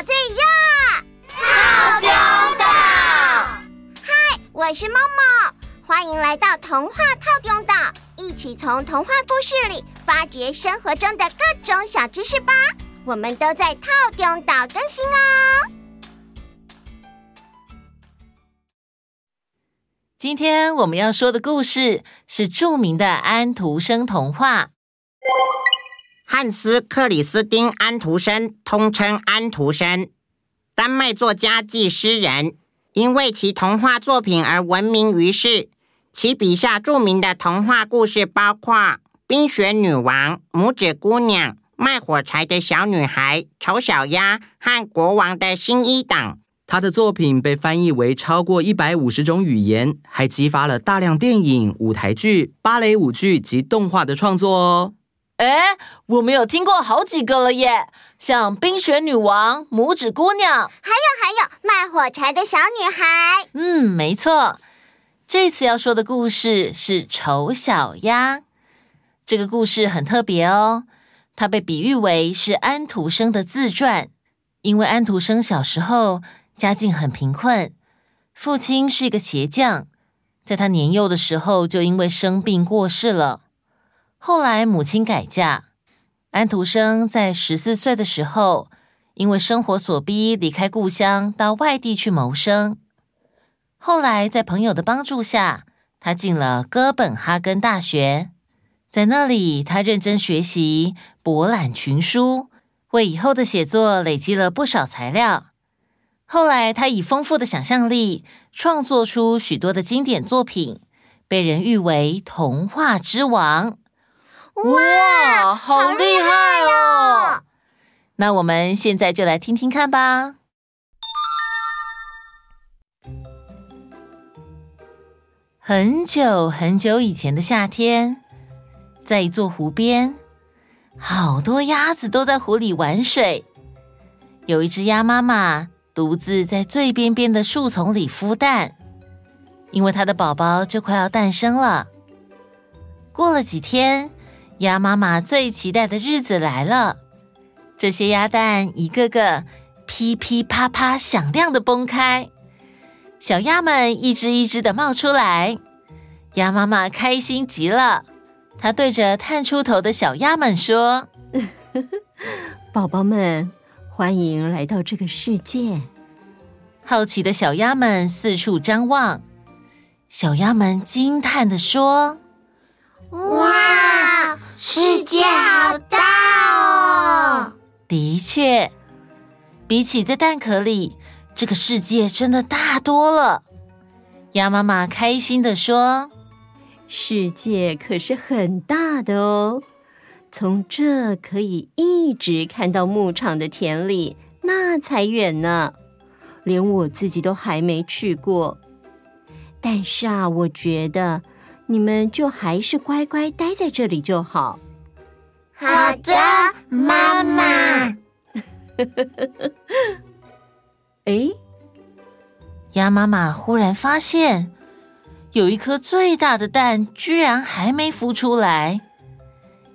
岛最热，套丢岛。嗨，我是梦梦，欢迎来到童话套丢岛，一起从童话故事里发掘生活中的各种小知识吧。我们都在套丢岛更新哦。今天我们要说的故事是著名的安徒生童话。汉斯·克里斯汀·安徒生，通称安徒生，丹麦作家暨诗人，因为其童话作品而闻名于世。其笔下著名的童话故事包括《冰雪女王》、《拇指姑娘》、《卖火柴的小女孩》、《丑小鸭》和《国王的新衣》等。他的作品被翻译为超过一百五十种语言，还激发了大量电影、舞台剧、芭蕾舞剧及动画的创作哦。哎，我们有听过好几个了耶，像《冰雪女王》、《拇指姑娘》，还有还有《卖火柴的小女孩》。嗯，没错。这次要说的故事是《丑小鸭》。这个故事很特别哦，它被比喻为是安徒生的自传，因为安徒生小时候。家境很贫困，父亲是一个鞋匠，在他年幼的时候就因为生病过世了。后来母亲改嫁，安徒生在十四岁的时候，因为生活所逼离开故乡到外地去谋生。后来在朋友的帮助下，他进了哥本哈根大学，在那里他认真学习，博览群书，为以后的写作累积了不少材料。后来，他以丰富的想象力创作出许多的经典作品，被人誉为童话之王。哇，好厉害哦！那我们现在就来听听看吧。很久很久以前的夏天，在一座湖边，好多鸭子都在湖里玩水。有一只鸭妈妈。独自在最边边的树丛里孵蛋，因为它的宝宝就快要诞生了。过了几天，鸭妈妈最期待的日子来了。这些鸭蛋一个个噼噼啪啪响亮的崩开，小鸭们一只一只的冒出来。鸭妈妈开心极了，她对着探出头的小鸭们说：“ 宝宝们。”欢迎来到这个世界。好奇的小鸭们四处张望，小鸭们惊叹的说：“哇，世界好大哦！”的确，比起在蛋壳里，这个世界真的大多了。鸭妈妈开心地说：“世界可是很大的哦。”从这可以一直看到牧场的田里，那才远呢。连我自己都还没去过。但是啊，我觉得你们就还是乖乖待在这里就好。好的，妈妈。哎，鸭妈妈忽然发现，有一颗最大的蛋居然还没孵出来。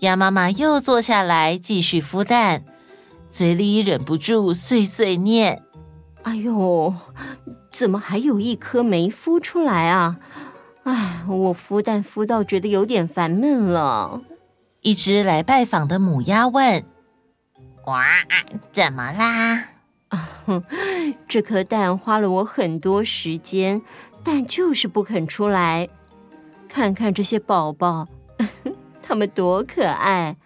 鸭妈妈又坐下来继续孵蛋，嘴里忍不住碎碎念：“哎呦，怎么还有一颗没孵出来啊？哎，我孵蛋孵到觉得有点烦闷了。”一只来拜访的母鸭问：“哇，怎么啦？”啊，这颗蛋花了我很多时间，但就是不肯出来。看看这些宝宝。他们多可爱，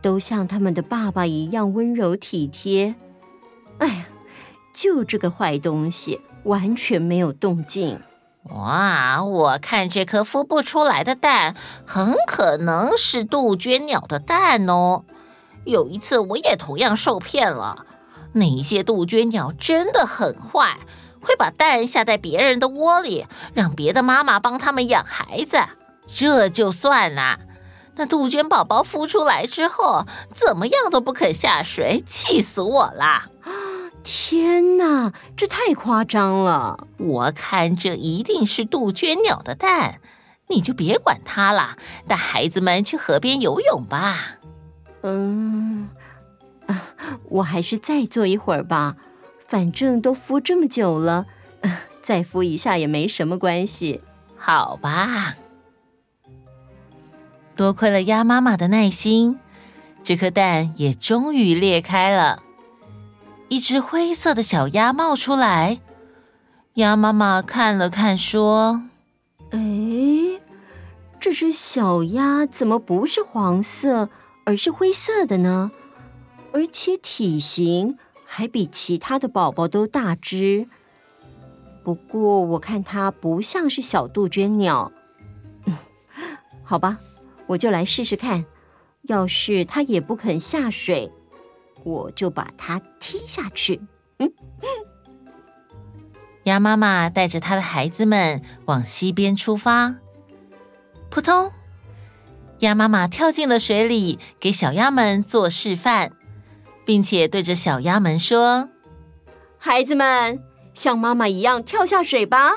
都像他们的爸爸一样温柔体贴。哎呀，就这个坏东西，完全没有动静。哇，我看这颗孵不出来的蛋，很可能是杜鹃鸟的蛋哦。有一次，我也同样受骗了。那些杜鹃鸟真的很坏，会把蛋下在别人的窝里，让别的妈妈帮他们养孩子。这就算了。那杜鹃宝宝孵出来之后，怎么样都不肯下水，气死我了！天哪，这太夸张了！我看这一定是杜鹃鸟的蛋，你就别管它了，带孩子们去河边游泳吧。嗯，啊，我还是再坐一会儿吧。反正都孵这么久了，再孵一下也没什么关系。好吧，多亏了鸭妈妈的耐心，这颗蛋也终于裂开了，一只灰色的小鸭冒出来。鸭妈妈看了看，说：“哎，这只小鸭怎么不是黄色，而是灰色的呢？而且体型还比其他的宝宝都大只。”不过我看它不像是小杜鹃鸟，好吧，我就来试试看。要是它也不肯下水，我就把它踢下去。嗯，鸭妈妈带着她的孩子们往溪边出发。扑通，鸭妈妈跳进了水里，给小鸭们做示范，并且对着小鸭们说：“孩子们。”像妈妈一样跳下水吧！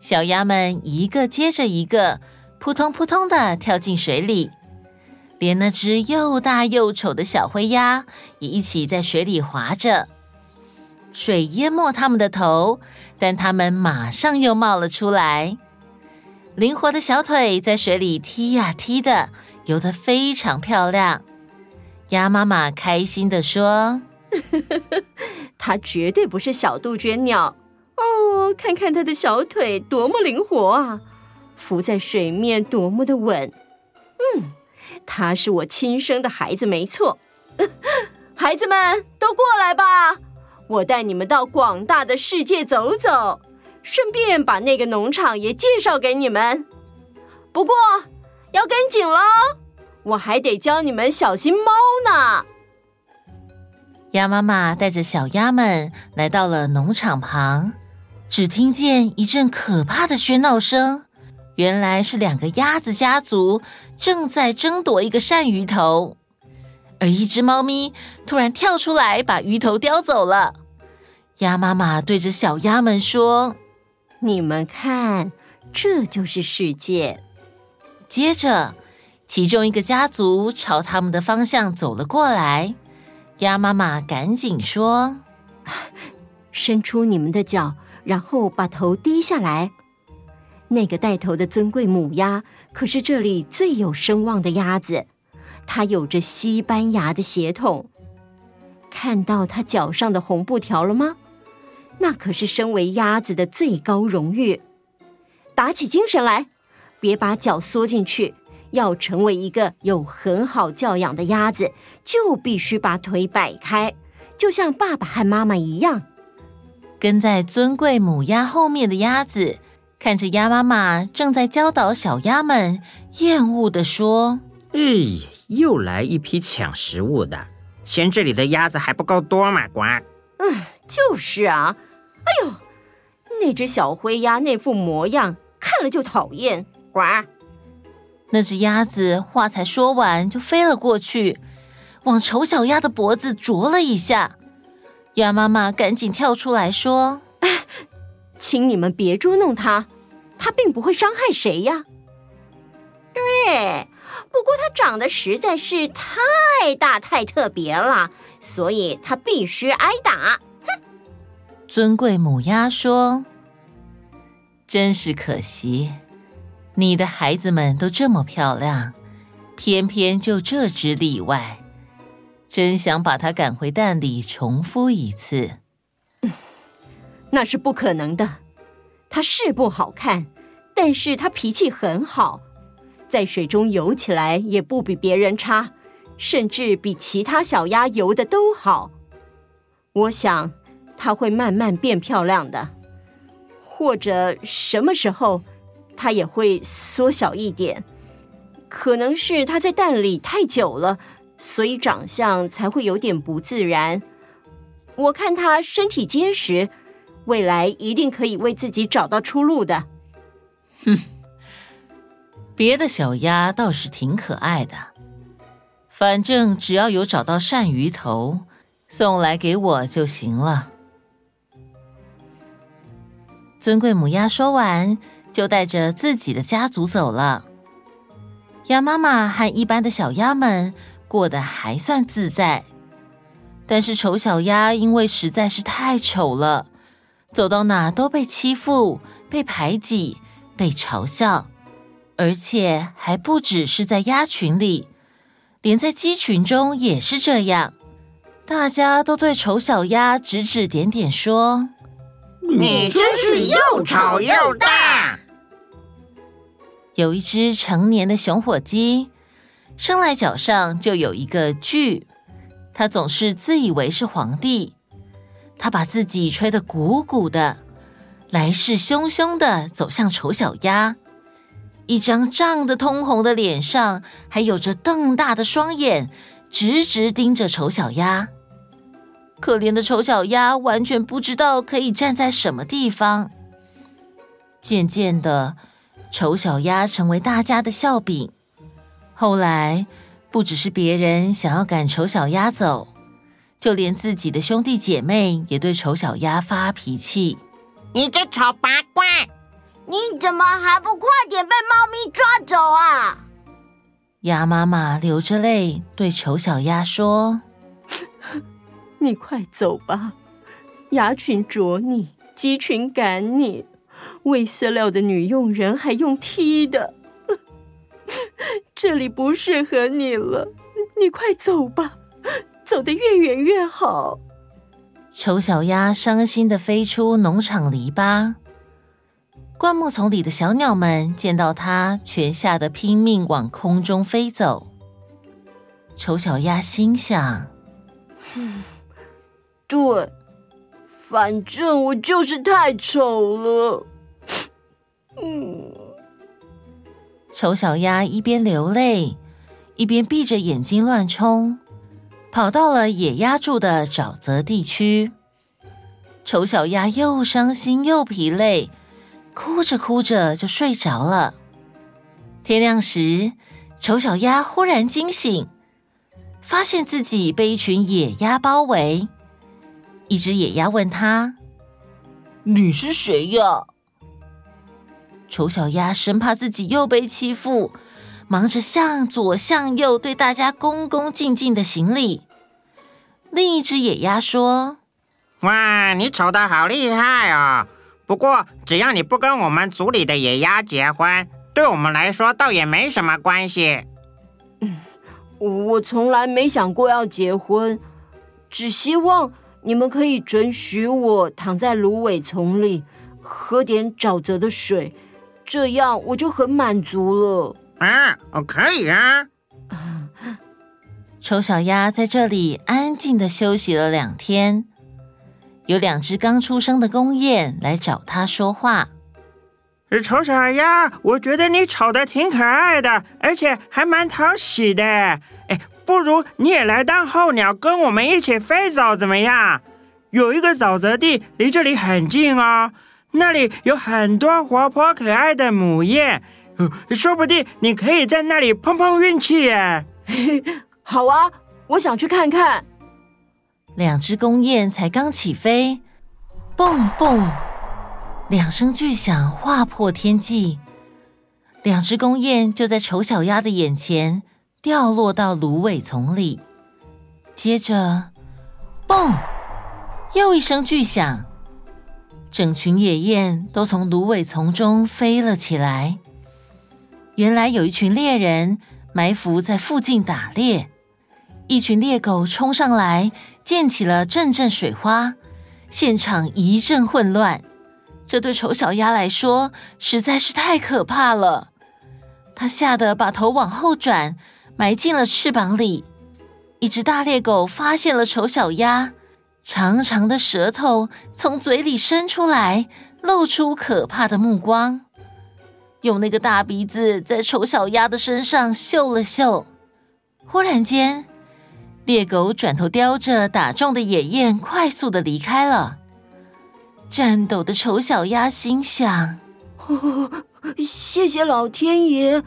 小鸭们一个接着一个，扑通扑通的跳进水里，连那只又大又丑的小灰鸭也一起在水里划着。水淹没它们的头，但它们马上又冒了出来，灵活的小腿在水里踢呀踢的，游得非常漂亮。鸭妈妈开心地说。它绝对不是小杜鹃鸟哦！看看它的小腿多么灵活啊，浮在水面多么的稳。嗯，他是我亲生的孩子，没错。孩子们都过来吧，我带你们到广大的世界走走，顺便把那个农场也介绍给你们。不过要跟紧喽，我还得教你们小心猫呢。鸭妈妈带着小鸭们来到了农场旁，只听见一阵可怕的喧闹声。原来是两个鸭子家族正在争夺一个鳝鱼头，而一只猫咪突然跳出来，把鱼头叼走了。鸭妈妈对着小鸭们说：“你们看，这就是世界。”接着，其中一个家族朝他们的方向走了过来。鸭妈妈赶紧说：“伸出你们的脚，然后把头低下来。那个带头的尊贵母鸭，可是这里最有声望的鸭子，它有着西班牙的血统。看到它脚上的红布条了吗？那可是身为鸭子的最高荣誉。打起精神来，别把脚缩进去。”要成为一个有很好教养的鸭子，就必须把腿摆开，就像爸爸和妈妈一样。跟在尊贵母鸭后面的鸭子，看着鸭妈妈正在教导小鸭们，厌恶地说：“哎，又来一批抢食物的，嫌这里的鸭子还不够多吗？呱！嗯，就是啊。哎呦，那只小灰鸭那副模样，看了就讨厌。呱！”那只鸭子话才说完，就飞了过去，往丑小鸭的脖子啄了一下。鸭妈妈赶紧跳出来说：“哎，请你们别捉弄它，它并不会伤害谁呀。”对，不过它长得实在是太大太特别了，所以它必须挨打。哼！尊贵母鸭说：“真是可惜。”你的孩子们都这么漂亮，偏偏就这只例外，真想把它赶回蛋里重孵一次。嗯，那是不可能的。它是不好看，但是它脾气很好，在水中游起来也不比别人差，甚至比其他小鸭游的都好。我想它会慢慢变漂亮的，或者什么时候。它也会缩小一点，可能是它在蛋里太久了，所以长相才会有点不自然。我看它身体结实，未来一定可以为自己找到出路的。哼，别的小鸭倒是挺可爱的，反正只要有找到鳝鱼头，送来给我就行了。尊贵母鸭说完。就带着自己的家族走了。鸭妈妈和一般的小鸭们过得还算自在，但是丑小鸭因为实在是太丑了，走到哪都被欺负、被排挤、被嘲笑，而且还不只是在鸭群里，连在鸡群中也是这样。大家都对丑小鸭指指点点，说：“你真是又丑又大。”有一只成年的雄火鸡，生来脚上就有一个锯。它总是自以为是皇帝，他把自己吹得鼓鼓的，来势汹汹的走向丑小鸭，一张涨得通红的脸上，还有着瞪大的双眼，直直盯着丑小鸭。可怜的丑小鸭完全不知道可以站在什么地方。渐渐的，丑小鸭成为大家的笑柄。后来，不只是别人想要赶丑小鸭走，就连自己的兄弟姐妹也对丑小鸭发脾气。你这丑八怪，你怎么还不快点被猫咪抓走啊？鸭妈妈流着泪对丑小鸭说：“你快走吧，鸭群啄你，鸡群赶你，喂饲料的女佣人还用踢的。”这里不适合你了，你快走吧，走得越远越好。丑小鸭伤心的飞出农场篱笆，灌木丛里的小鸟们见到它，全吓得拼命往空中飞走。丑小鸭心想：“嗯，对，反正我就是太丑了。”嗯。丑小鸭一边流泪，一边闭着眼睛乱冲，跑到了野鸭住的沼泽地区。丑小鸭又伤心又疲累，哭着哭着就睡着了。天亮时，丑小鸭忽然惊醒，发现自己被一群野鸭包围。一只野鸭问他：“你是谁呀？”丑小鸭生怕自己又被欺负，忙着向左向右对大家恭恭敬敬的行礼。另一只野鸭说：“哇，你丑的好厉害哦！不过只要你不跟我们组里的野鸭结婚，对我们来说倒也没什么关系。”嗯，我从来没想过要结婚，只希望你们可以准许我躺在芦苇丛里，喝点沼泽的水。这样我就很满足了啊！哦，可以啊。丑小鸭在这里安静的休息了两天，有两只刚出生的公雁来找它说话。丑小鸭，我觉得你丑的挺可爱的，而且还蛮讨喜的。哎，不如你也来当候鸟，跟我们一起飞走怎么样？有一个沼泽地离这里很近哦。那里有很多活泼可爱的母雁，说不定你可以在那里碰碰运气耶。好啊，我想去看看。两只公雁才刚起飞，蹦蹦，两声巨响划破天际，两只公雁就在丑小鸭的眼前掉落到芦苇丛里。接着，蹦，又一声巨响。整群野雁都从芦苇丛中飞了起来。原来有一群猎人埋伏在附近打猎，一群猎狗冲上来，溅起了阵阵水花，现场一阵混乱。这对丑小鸭来说实在是太可怕了，它吓得把头往后转，埋进了翅膀里。一只大猎狗发现了丑小鸭。长长的舌头从嘴里伸出来，露出可怕的目光，用那个大鼻子在丑小鸭的身上嗅了嗅。忽然间，猎狗转头叼着打中的野雁，快速的离开了。颤抖的丑小鸭心想：“哦，谢谢老天爷，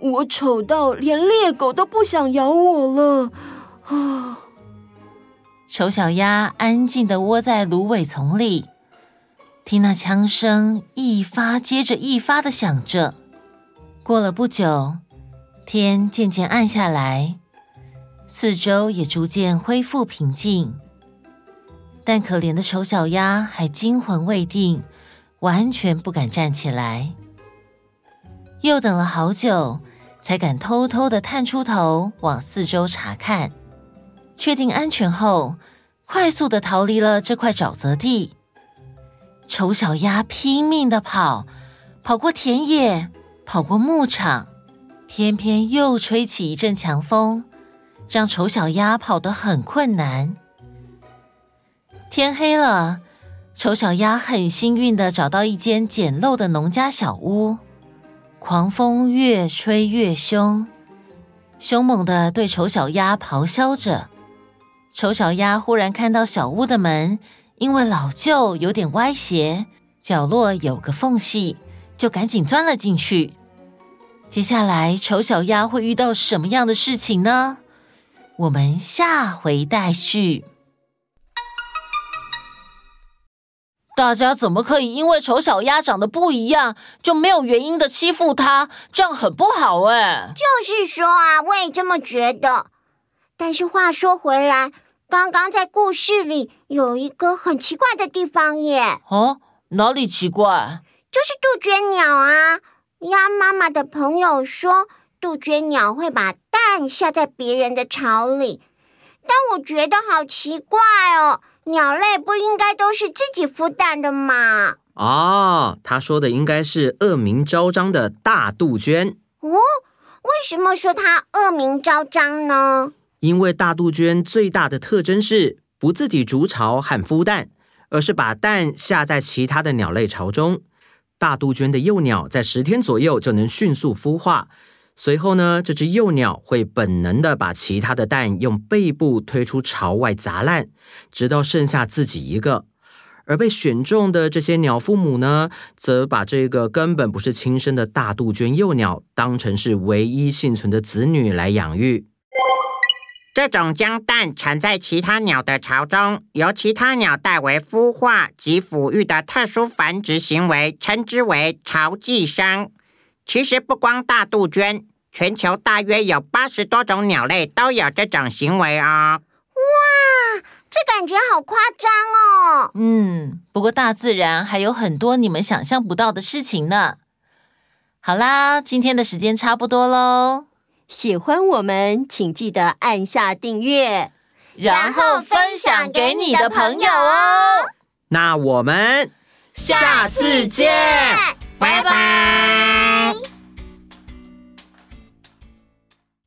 我丑到连猎狗都不想咬我了。”啊。丑小鸭安静的窝在芦苇丛里，听那枪声一发接着一发的响着。过了不久，天渐渐暗下来，四周也逐渐恢复平静。但可怜的丑小鸭还惊魂未定，完全不敢站起来。又等了好久，才敢偷偷的探出头往四周查看，确定安全后，快速的逃离了这块沼泽地。丑小鸭拼命的跑，跑过田野，跑过牧场，偏偏又吹起一阵强风，让丑小鸭跑得很困难。天黑了，丑小鸭很幸运的找到一间简陋的农家小屋。狂风越吹越凶，凶猛的对丑小鸭咆哮着。丑小鸭忽然看到小屋的门因为老旧有点歪斜，角落有个缝隙，就赶紧钻了进去。接下来，丑小鸭会遇到什么样的事情呢？我们下回待续。大家怎么可以因为丑小鸭长得不一样，就没有原因的欺负它？这样很不好哎。就是说啊，我也这么觉得。但是话说回来，刚刚在故事里有一个很奇怪的地方耶。哦，哪里奇怪？就是杜鹃鸟啊。鸭妈妈的朋友说，杜鹃鸟会把蛋下在别人的巢里，但我觉得好奇怪哦。鸟类不应该都是自己孵蛋的吗？哦，他说的应该是恶名昭彰的大杜鹃。哦，为什么说它恶名昭彰呢？因为大杜鹃最大的特征是不自己筑巢和孵蛋，而是把蛋下在其他的鸟类巢中。大杜鹃的幼鸟在十天左右就能迅速孵化。随后呢，这只幼鸟会本能的把其他的蛋用背部推出巢外砸烂，直到剩下自己一个。而被选中的这些鸟父母呢，则把这个根本不是亲生的大杜鹃幼鸟当成是唯一幸存的子女来养育。这种将蛋产在其他鸟的巢中，由其他鸟代为孵化及抚育的特殊繁殖行为，称之为巢寄生。其实不光大杜鹃，全球大约有八十多种鸟类都有这种行为哦。哇，这感觉好夸张哦。嗯，不过大自然还有很多你们想象不到的事情呢。好啦，今天的时间差不多喽。喜欢我们，请记得按下订阅，然后分享给你的朋友哦。那我们下次见，拜拜。